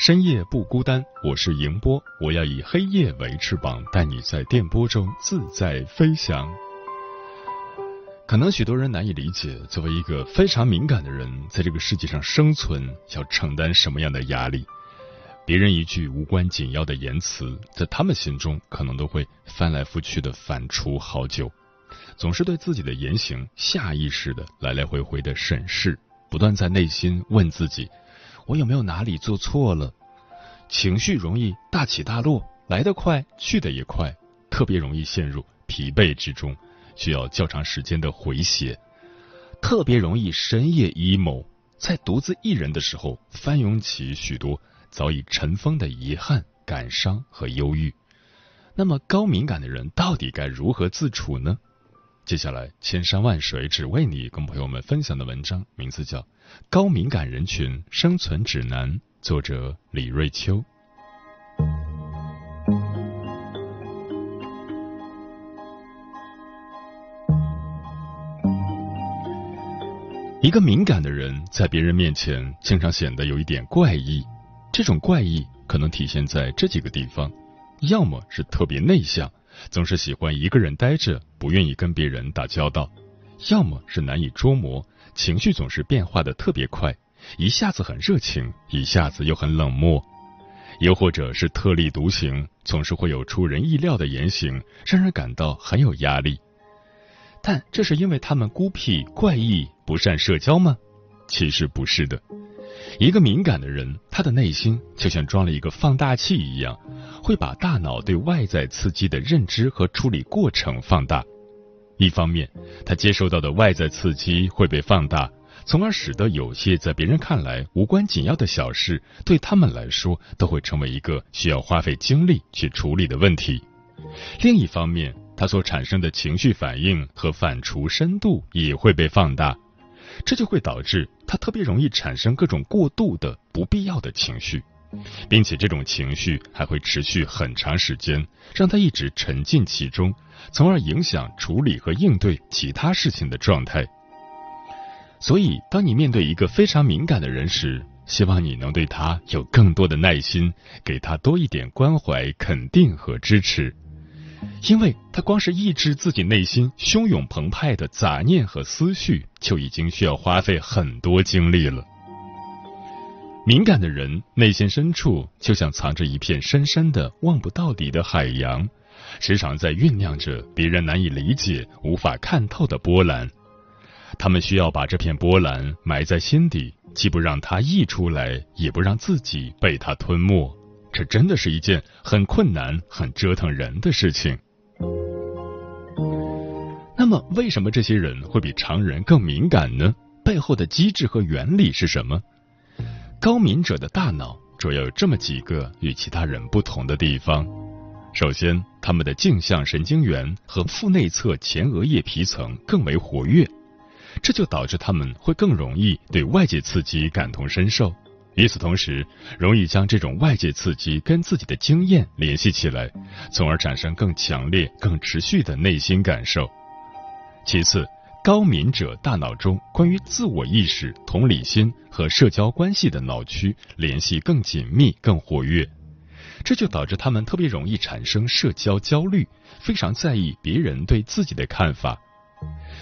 深夜不孤单，我是迎波，我要以黑夜为翅膀，带你在电波中自在飞翔。可能许多人难以理解，作为一个非常敏感的人，在这个世界上生存要承担什么样的压力？别人一句无关紧要的言辞，在他们心中可能都会翻来覆去的反刍好久，总是对自己的言行下意识的来来回回的审视，不断在内心问自己。我有没有哪里做错了？情绪容易大起大落，来得快，去得也快，特别容易陷入疲惫之中，需要较长时间的回血。特别容易深夜 emo，在独自一人的时候翻涌起许多早已尘封的遗憾、感伤和忧郁。那么高敏感的人到底该如何自处呢？接下来，千山万水只为你，跟朋友们分享的文章名字叫《高敏感人群生存指南》，作者李瑞秋。一个敏感的人在别人面前经常显得有一点怪异，这种怪异可能体现在这几个地方：要么是特别内向。总是喜欢一个人待着，不愿意跟别人打交道；要么是难以捉摸，情绪总是变化的特别快，一下子很热情，一下子又很冷漠；又或者是特立独行，总是会有出人意料的言行，让人感到很有压力。但这是因为他们孤僻、怪异、不善社交吗？其实不是的。一个敏感的人，他的内心就像装了一个放大器一样，会把大脑对外在刺激的认知和处理过程放大。一方面，他接收到的外在刺激会被放大，从而使得有些在别人看来无关紧要的小事，对他们来说都会成为一个需要花费精力去处理的问题。另一方面，他所产生的情绪反应和反刍深度也会被放大。这就会导致他特别容易产生各种过度的不必要的情绪，并且这种情绪还会持续很长时间，让他一直沉浸其中，从而影响处理和应对其他事情的状态。所以，当你面对一个非常敏感的人时，希望你能对他有更多的耐心，给他多一点关怀、肯定和支持。因为他光是抑制自己内心汹涌澎湃的杂念和思绪，就已经需要花费很多精力了。敏感的人内心深处就像藏着一片深深的望不到底的海洋，时常在酝酿着别人难以理解、无法看透的波澜。他们需要把这片波澜埋在心底，既不让它溢出来，也不让自己被它吞没。这真的是一件很困难、很折腾人的事情。那么，为什么这些人会比常人更敏感呢？背后的机制和原理是什么？高敏者的大脑主要有这么几个与其他人不同的地方。首先，他们的镜像神经元和腹内侧前额叶皮层更为活跃，这就导致他们会更容易对外界刺激感同身受。与此同时，容易将这种外界刺激跟自己的经验联系起来，从而产生更强烈、更持续的内心感受。其次，高敏者大脑中关于自我意识、同理心和社交关系的脑区联系更紧密、更活跃，这就导致他们特别容易产生社交焦虑，非常在意别人对自己的看法。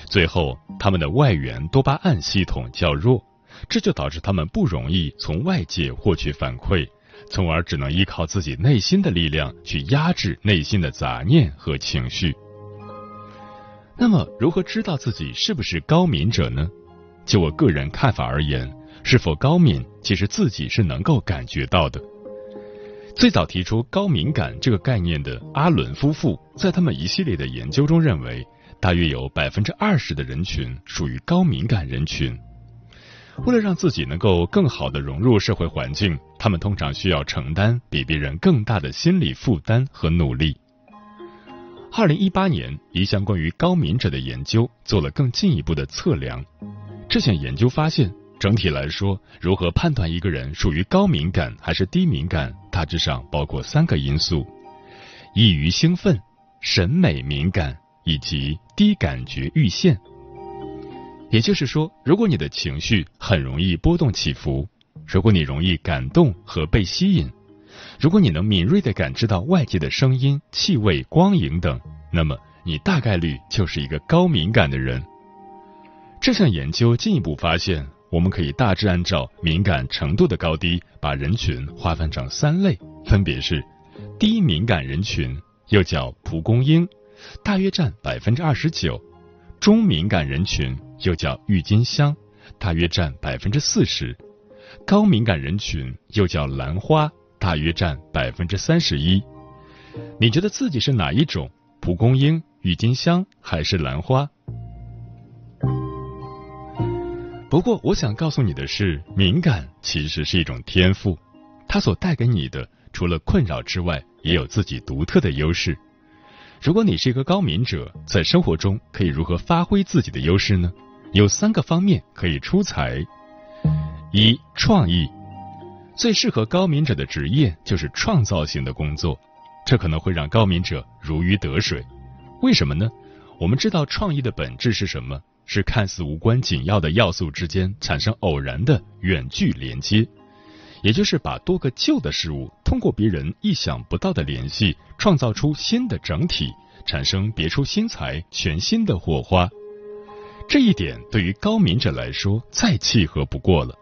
最后，他们的外源多巴胺系统较弱。这就导致他们不容易从外界获取反馈，从而只能依靠自己内心的力量去压制内心的杂念和情绪。那么，如何知道自己是不是高敏者呢？就我个人看法而言，是否高敏，其实自己是能够感觉到的。最早提出高敏感这个概念的阿伦夫妇，在他们一系列的研究中认为，大约有百分之二十的人群属于高敏感人群。为了让自己能够更好的融入社会环境，他们通常需要承担比别人更大的心理负担和努力。二零一八年，一项关于高敏者的研究做了更进一步的测量。这项研究发现，整体来说，如何判断一个人属于高敏感还是低敏感，大致上包括三个因素：易于兴奋、审美敏感以及低感觉阈限。也就是说，如果你的情绪很容易波动起伏，如果你容易感动和被吸引。如果你能敏锐地感知到外界的声音、气味、光影等，那么你大概率就是一个高敏感的人。这项研究进一步发现，我们可以大致按照敏感程度的高低，把人群划分成三类，分别是：低敏感人群，又叫蒲公英，大约占百分之二十九；中敏感人群，又叫郁金香，大约占百分之四十；高敏感人群，又叫兰花。大约占百分之三十一。你觉得自己是哪一种？蒲公英、郁金香还是兰花？不过，我想告诉你的是，敏感其实是一种天赋，它所带给你的除了困扰之外，也有自己独特的优势。如果你是一个高敏者，在生活中可以如何发挥自己的优势呢？有三个方面可以出彩：一、创意。最适合高敏者的职业就是创造性的工作，这可能会让高敏者如鱼得水。为什么呢？我们知道创意的本质是什么？是看似无关紧要的要素之间产生偶然的远距连接，也就是把多个旧的事物通过别人意想不到的联系，创造出新的整体，产生别出心裁、全新的火花。这一点对于高敏者来说再契合不过了。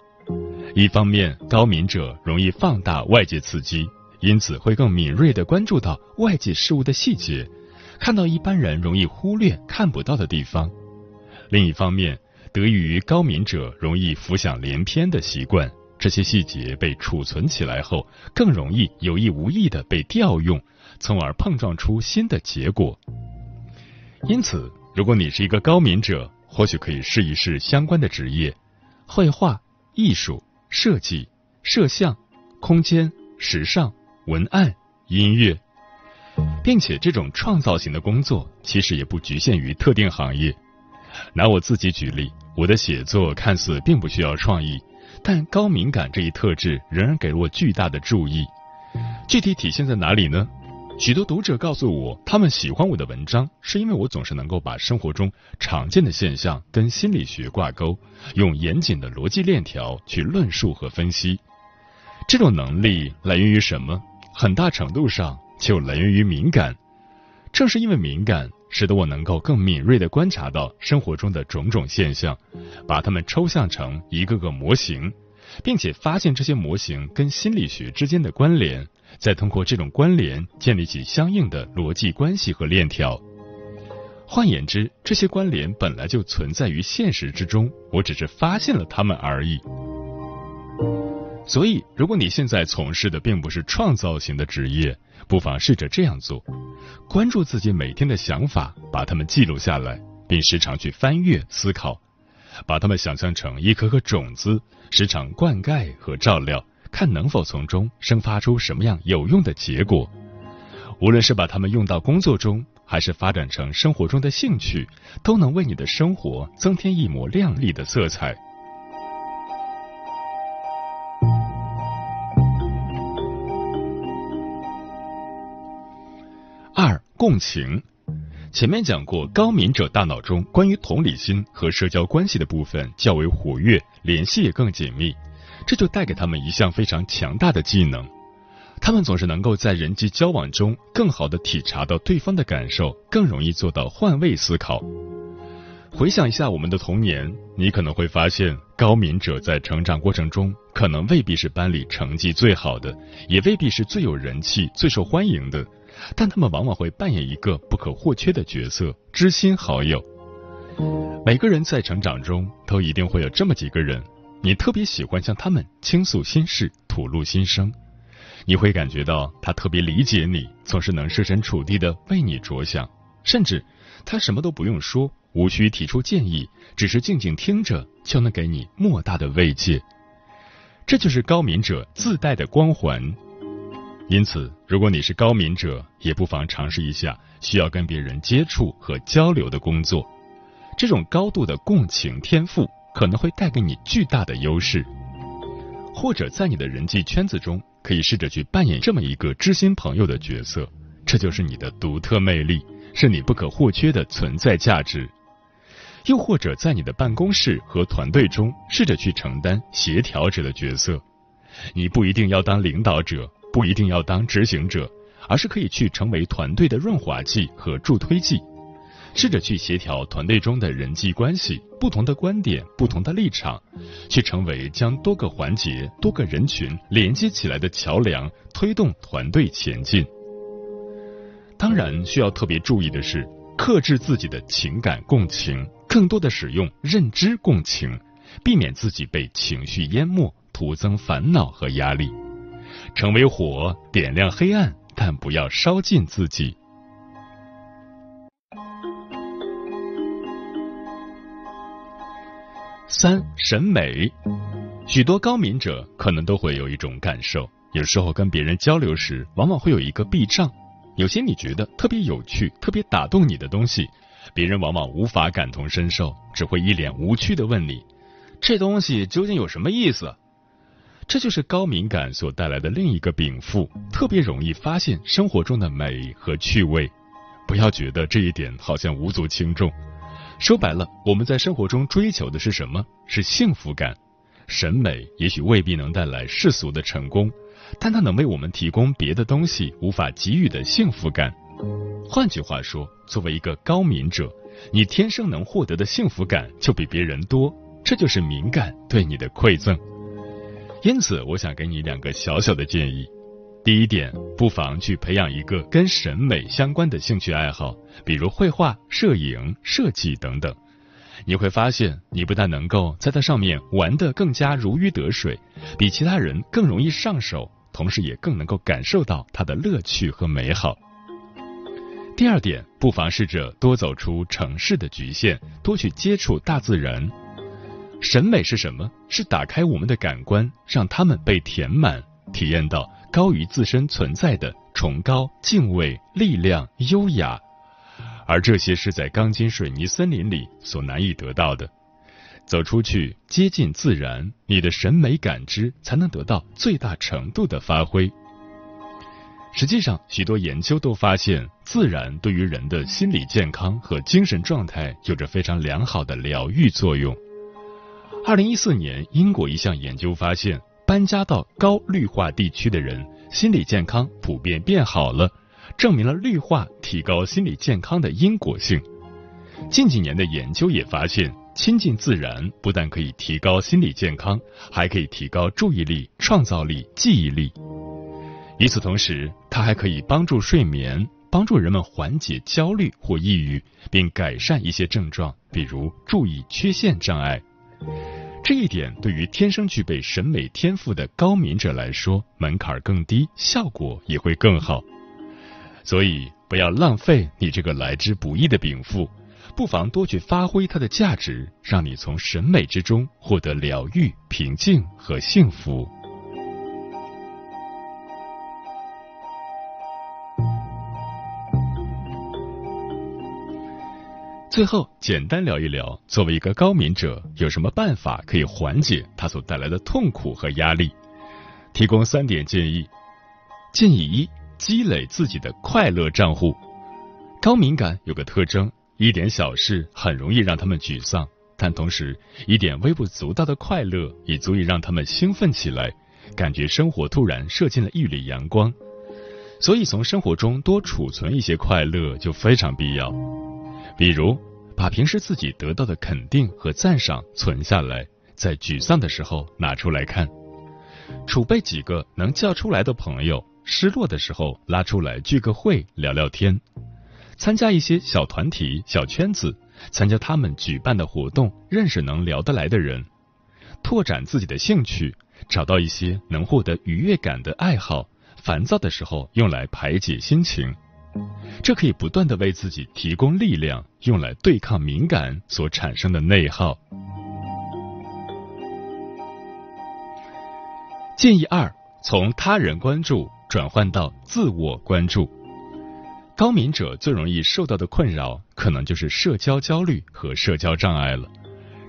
一方面，高敏者容易放大外界刺激，因此会更敏锐地关注到外界事物的细节，看到一般人容易忽略看不到的地方。另一方面，得益于高敏者容易浮想联翩的习惯，这些细节被储存起来后，更容易有意无意地被调用，从而碰撞出新的结果。因此，如果你是一个高敏者，或许可以试一试相关的职业：绘画、艺术。设计、摄像、空间、时尚、文案、音乐，并且这种创造型的工作其实也不局限于特定行业。拿我自己举例，我的写作看似并不需要创意，但高敏感这一特质仍然给了我巨大的注意。具体体现在哪里呢？许多读者告诉我，他们喜欢我的文章，是因为我总是能够把生活中常见的现象跟心理学挂钩，用严谨的逻辑链条去论述和分析。这种能力来源于什么？很大程度上就来源于敏感。正是因为敏感，使得我能够更敏锐地观察到生活中的种种现象，把它们抽象成一个个模型，并且发现这些模型跟心理学之间的关联。再通过这种关联建立起相应的逻辑关系和链条。换言之，这些关联本来就存在于现实之中，我只是发现了它们而已。所以，如果你现在从事的并不是创造型的职业，不妨试着这样做：关注自己每天的想法，把它们记录下来，并时常去翻阅思考，把它们想象成一颗颗种子，时常灌溉和照料。看能否从中生发出什么样有用的结果，无论是把它们用到工作中，还是发展成生活中的兴趣，都能为你的生活增添一抹亮丽的色彩。共情。前面讲过，高敏者大脑中关于同理心和社交关系的部分较为活跃，联系也更紧密。这就带给他们一项非常强大的技能，他们总是能够在人际交往中更好的体察到对方的感受，更容易做到换位思考。回想一下我们的童年，你可能会发现，高敏者在成长过程中，可能未必是班里成绩最好的，也未必是最有人气、最受欢迎的，但他们往往会扮演一个不可或缺的角色——知心好友。每个人在成长中都一定会有这么几个人，你特别喜欢向他们倾诉心事、吐露心声，你会感觉到他特别理解你，总是能设身处地的为你着想，甚至他什么都不用说，无需提出建议，只是静静听着就能给你莫大的慰藉。这就是高敏者自带的光环。因此，如果你是高敏者，也不妨尝试一下需要跟别人接触和交流的工作。这种高度的共情天赋可能会带给你巨大的优势，或者在你的人际圈子中，可以试着去扮演这么一个知心朋友的角色，这就是你的独特魅力，是你不可或缺的存在价值。又或者在你的办公室和团队中，试着去承担协调者的角色，你不一定要当领导者，不一定要当执行者，而是可以去成为团队的润滑剂和助推剂。试着去协调团队中的人际关系，不同的观点、不同的立场，去成为将多个环节、多个人群连接起来的桥梁，推动团队前进。当然，需要特别注意的是，克制自己的情感共情，更多的使用认知共情，避免自己被情绪淹没，徒增烦恼和压力。成为火，点亮黑暗，但不要烧尽自己。三审美，许多高敏者可能都会有一种感受，有时候跟别人交流时，往往会有一个避障。有些你觉得特别有趣、特别打动你的东西，别人往往无法感同身受，只会一脸无趣的问你：“这东西究竟有什么意思？”这就是高敏感所带来的另一个禀赋，特别容易发现生活中的美和趣味。不要觉得这一点好像无足轻重。说白了，我们在生活中追求的是什么？是幸福感。审美也许未必能带来世俗的成功，但它能为我们提供别的东西无法给予的幸福感。换句话说，作为一个高敏者，你天生能获得的幸福感就比别人多，这就是敏感对你的馈赠。因此，我想给你两个小小的建议。第一点，不妨去培养一个跟审美相关的兴趣爱好，比如绘画、摄影、设计等等。你会发现，你不但能够在它上面玩得更加如鱼得水，比其他人更容易上手，同时也更能够感受到它的乐趣和美好。第二点，不妨试着多走出城市的局限，多去接触大自然。审美是什么？是打开我们的感官，让他们被填满，体验到。高于自身存在的崇高、敬畏、力量、优雅，而这些是在钢筋水泥森林里所难以得到的。走出去，接近自然，你的审美感知才能得到最大程度的发挥。实际上，许多研究都发现，自然对于人的心理健康和精神状态有着非常良好的疗愈作用。二零一四年，英国一项研究发现。搬家到高绿化地区的人，心理健康普遍变好了，证明了绿化提高心理健康的因果性。近几年的研究也发现，亲近自然不但可以提高心理健康，还可以提高注意力、创造力、记忆力。与此同时，它还可以帮助睡眠，帮助人们缓解焦虑或抑郁，并改善一些症状，比如注意缺陷障碍。这一点对于天生具备审美天赋的高敏者来说，门槛更低，效果也会更好。所以，不要浪费你这个来之不易的禀赋，不妨多去发挥它的价值，让你从审美之中获得疗愈、平静和幸福。最后，简单聊一聊，作为一个高敏者，有什么办法可以缓解他所带来的痛苦和压力？提供三点建议。建议一：积累自己的快乐账户。高敏感有个特征，一点小事很容易让他们沮丧，但同时，一点微不足道的快乐也足以让他们兴奋起来，感觉生活突然射进了一缕阳光。所以，从生活中多储存一些快乐就非常必要。比如，把平时自己得到的肯定和赞赏存下来，在沮丧的时候拿出来看。储备几个能叫出来的朋友，失落的时候拉出来聚个会聊聊天。参加一些小团体、小圈子，参加他们举办的活动，认识能聊得来的人，拓展自己的兴趣，找到一些能获得愉悦感的爱好。烦躁的时候用来排解心情，这可以不断的为自己提供力量，用来对抗敏感所产生的内耗。建议二：从他人关注转换到自我关注。高敏者最容易受到的困扰，可能就是社交焦虑和社交障碍了。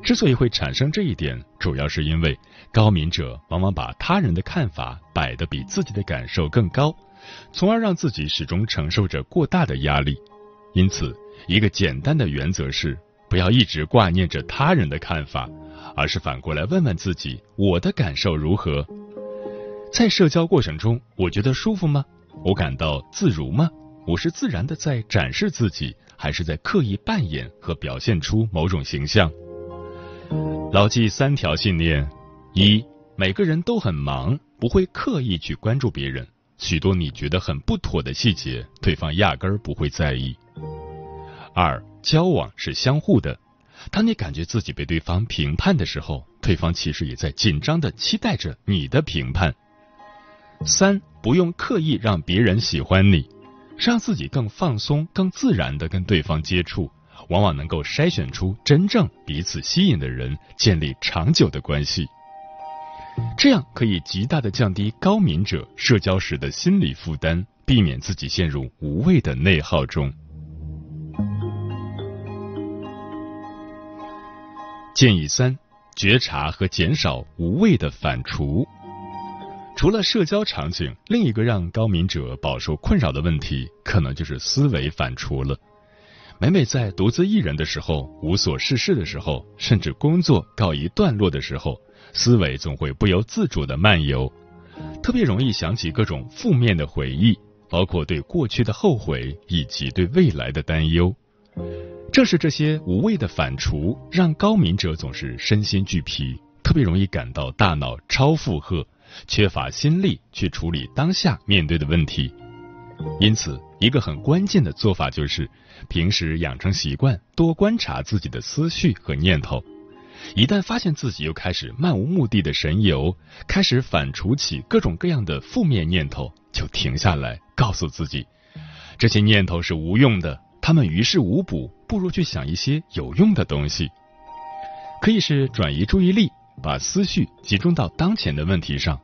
之所以会产生这一点，主要是因为高敏者往往把他人的看法摆得比自己的感受更高，从而让自己始终承受着过大的压力。因此，一个简单的原则是，不要一直挂念着他人的看法，而是反过来问问自己：我的感受如何？在社交过程中，我觉得舒服吗？我感到自如吗？我是自然的在展示自己，还是在刻意扮演和表现出某种形象？牢记三条信念：一，每个人都很忙，不会刻意去关注别人。许多你觉得很不妥的细节，对方压根儿不会在意。二，交往是相互的，当你感觉自己被对方评判的时候，对方其实也在紧张的期待着你的评判。三，不用刻意让别人喜欢你。让自己更放松、更自然的跟对方接触，往往能够筛选出真正彼此吸引的人，建立长久的关系。这样可以极大的降低高敏者社交时的心理负担，避免自己陷入无谓的内耗中。建议三：觉察和减少无谓的反刍。除了社交场景，另一个让高敏者饱受困扰的问题，可能就是思维反刍了。每每在独自一人的时候、无所事事的时候，甚至工作告一段落的时候，思维总会不由自主的漫游，特别容易想起各种负面的回忆，包括对过去的后悔以及对未来的担忧。正是这些无谓的反刍，让高敏者总是身心俱疲，特别容易感到大脑超负荷。缺乏心力去处理当下面对的问题，因此，一个很关键的做法就是平时养成习惯，多观察自己的思绪和念头。一旦发现自己又开始漫无目的的神游，开始反刍起各种各样的负面念头，就停下来，告诉自己，这些念头是无用的，他们于事无补，不如去想一些有用的东西。可以是转移注意力，把思绪集中到当前的问题上。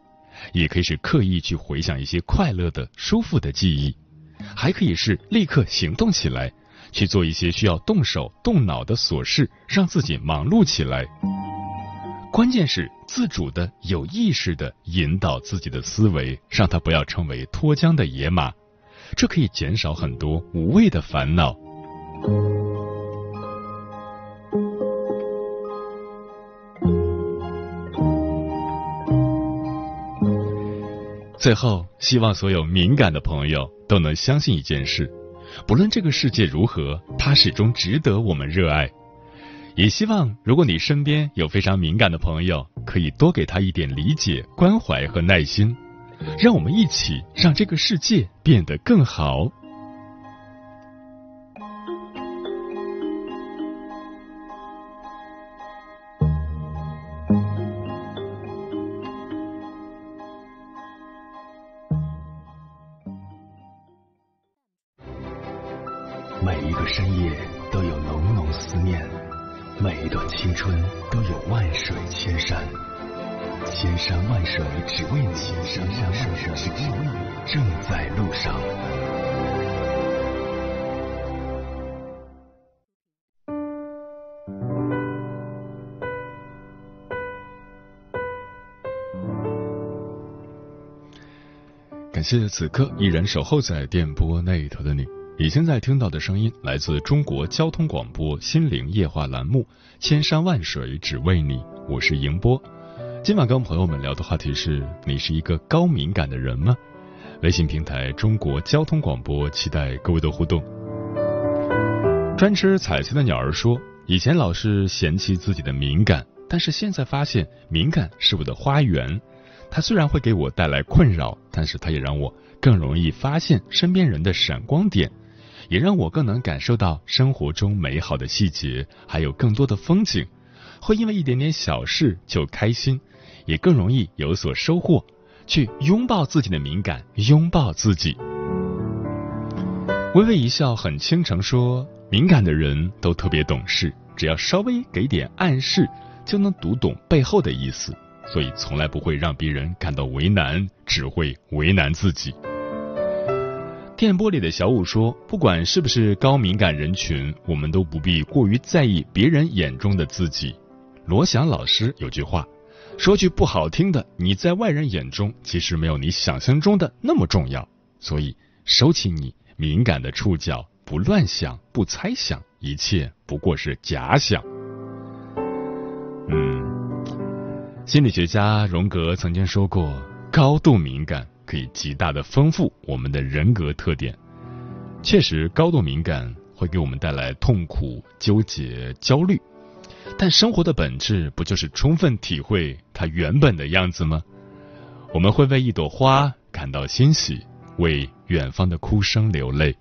也可以是刻意去回想一些快乐的、舒服的记忆，还可以是立刻行动起来，去做一些需要动手动脑的琐事，让自己忙碌起来。关键是自主的、有意识的引导自己的思维，让它不要成为脱缰的野马，这可以减少很多无谓的烦恼。最后，希望所有敏感的朋友都能相信一件事：不论这个世界如何，它始终值得我们热爱。也希望，如果你身边有非常敏感的朋友，可以多给他一点理解、关怀和耐心，让我们一起让这个世界变得更好。谢此刻依然守候在电波那头的你。你现在听到的声音来自中国交通广播心灵夜话栏目《千山万水只为你》，我是迎波。今晚跟朋友们聊的话题是：你是一个高敏感的人吗？微信平台中国交通广播期待各位的互动。专吃彩色的鸟儿说：“以前老是嫌弃自己的敏感，但是现在发现敏感是我的花园。它虽然会给我带来困扰，但是它也让我更容易发现身边人的闪光点，也让我更能感受到生活中美好的细节，还有更多的风景。会因为一点点小事就开心，也更容易有所收获。去拥抱自己的敏感，拥抱自己。”微微一笑，很倾城说：“敏感的人都特别懂事，只要稍微给点暗示，就能读懂背后的意思，所以从来不会让别人感到为难，只会为难自己。”电波里的小五说：“不管是不是高敏感人群，我们都不必过于在意别人眼中的自己。”罗翔老师有句话，说句不好听的，你在外人眼中其实没有你想象中的那么重要，所以收起你。敏感的触角，不乱想，不猜想，一切不过是假想。嗯，心理学家荣格曾经说过，高度敏感可以极大的丰富我们的人格特点。确实，高度敏感会给我们带来痛苦、纠结、焦虑，但生活的本质不就是充分体会它原本的样子吗？我们会为一朵花感到欣喜。为远方的哭声流泪，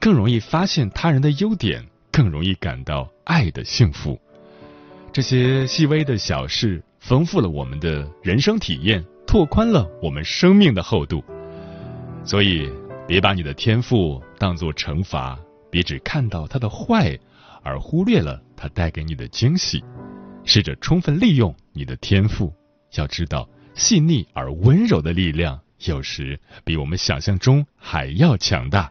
更容易发现他人的优点，更容易感到爱的幸福。这些细微的小事，丰富了我们的人生体验，拓宽了我们生命的厚度。所以，别把你的天赋当作惩罚，别只看到它的坏，而忽略了它带给你的惊喜。试着充分利用你的天赋，要知道细腻而温柔的力量。有时比我们想象中还要强大。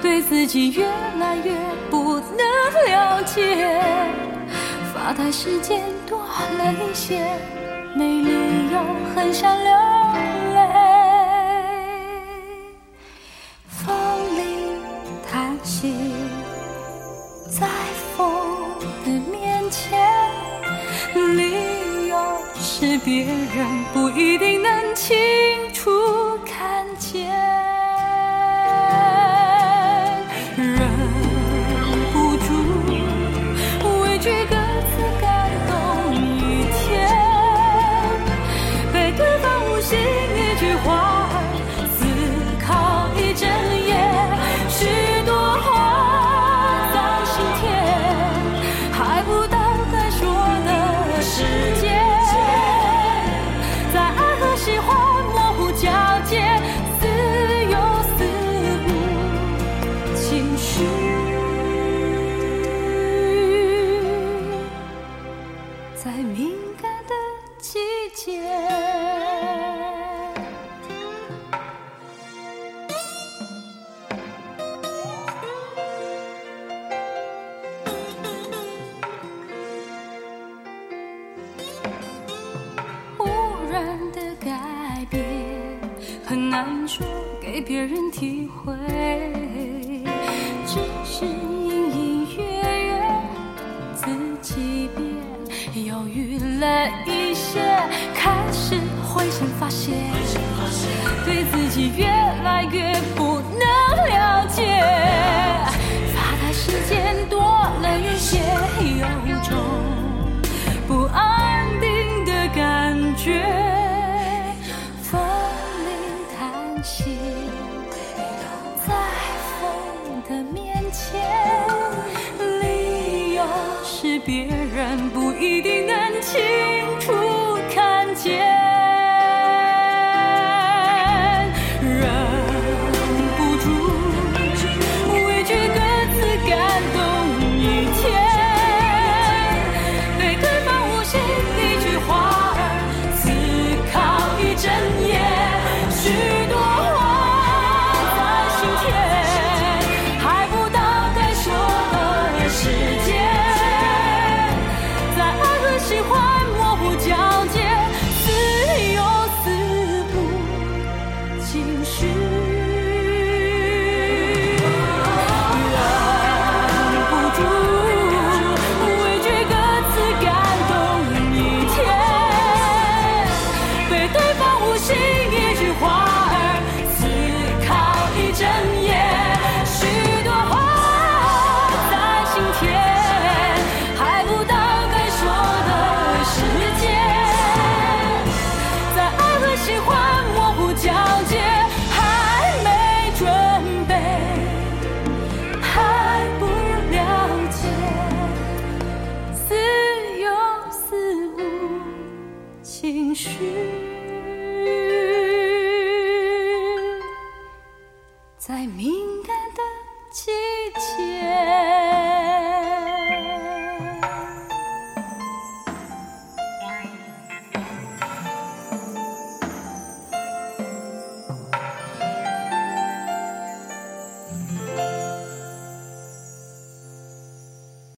对自己越来越不能了解。发呆时间多了一些，没理由很想流泪。风里叹息，在风的面前。理由是别人不一定能清楚看见。给别人体会，只是隐隐约约自己变。犹豫了一些，开始灰心发现，对自己越来越不